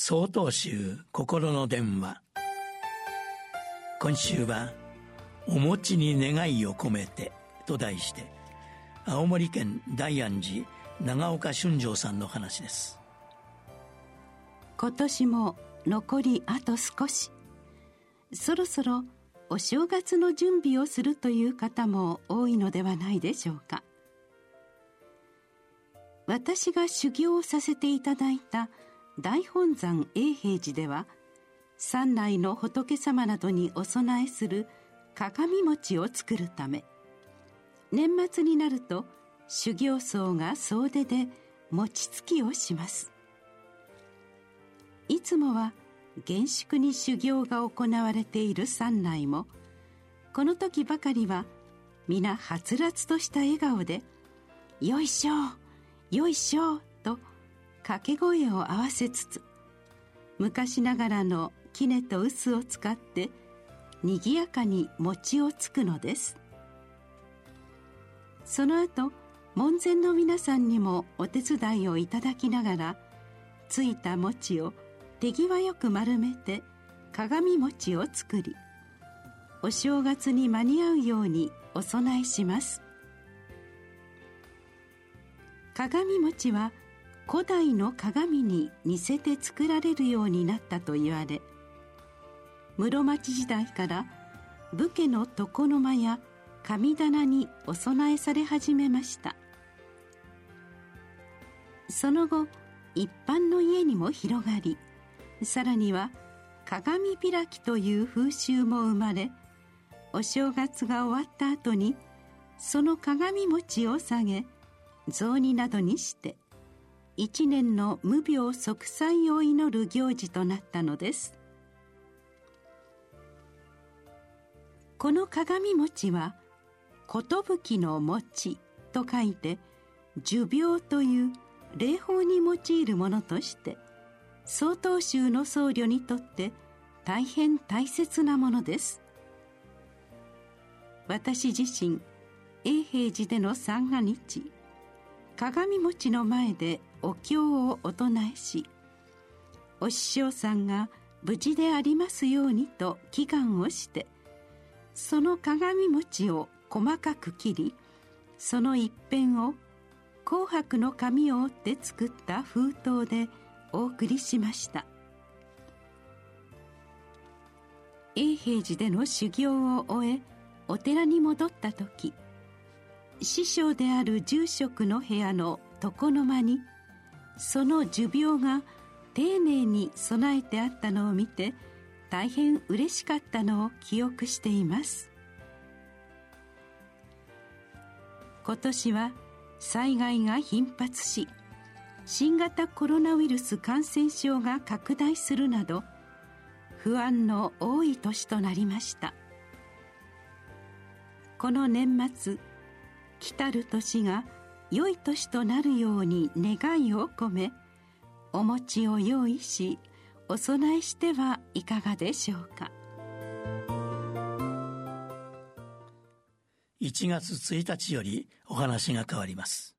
総統集心の電話。今週は「お餅に願いを込めて」と題して青森県大安寺長岡俊丈さんの話です。今年も残りあと少し。そろそろお正月の準備をするという方も多いのではないでしょうか。私が修行をさせていただいた大本山永平寺では山内の仏様などにお供えする鏡餅を作るため年末になると修行僧が総出で餅つきをします。いつもは厳粛に修行が行われている山内もこの時ばかりは皆はつらつとした笑顔で「よいしょよいしょ」と掛け声を合わせつつ昔ながらの杵と臼を使ってにぎやかに餅をつくのです。その後門前の皆さんにもお手伝いをいただきながらついた餅を手際よく丸めて鏡餅を作りお正月に間に合うようにお供えします。鏡餅は古代の鏡に似せて作られるようになったと言われ室町時代から武家の床の間や神棚にお供えされ始めました。その後一般の家にも広がりさらには鏡開きという風習も生まれお正月が終わった後にその鏡餅を下げ雑煮などにして一年の無病息災を祈る行事となったのです。この鏡餅は寿の餅と書いて寿病という霊法に用いるものとして曹洞宗の僧侶にとって大変大切なものです。私自身永平寺での三が日鏡餅の前でお経をお唱えしお師匠さんが無事でありますようにと祈願をしてその鏡餅を細かく切りその一辺を紅白の紙を折って作った封筒でお送りしました。永平寺での修行を終えお寺に戻った時師匠である住職の部屋の床の間にその寿病が丁寧に備えてあったのを見て大変嬉しかったのを記憶しています。今年は災害が頻発し新型コロナウイルス感染症が拡大するなど不安の多い年となりました。この年末来る年が良い年となるように願いを込めお餅を用意しお供えしてはいかがでしょうか。1月1日よりお話が変わります。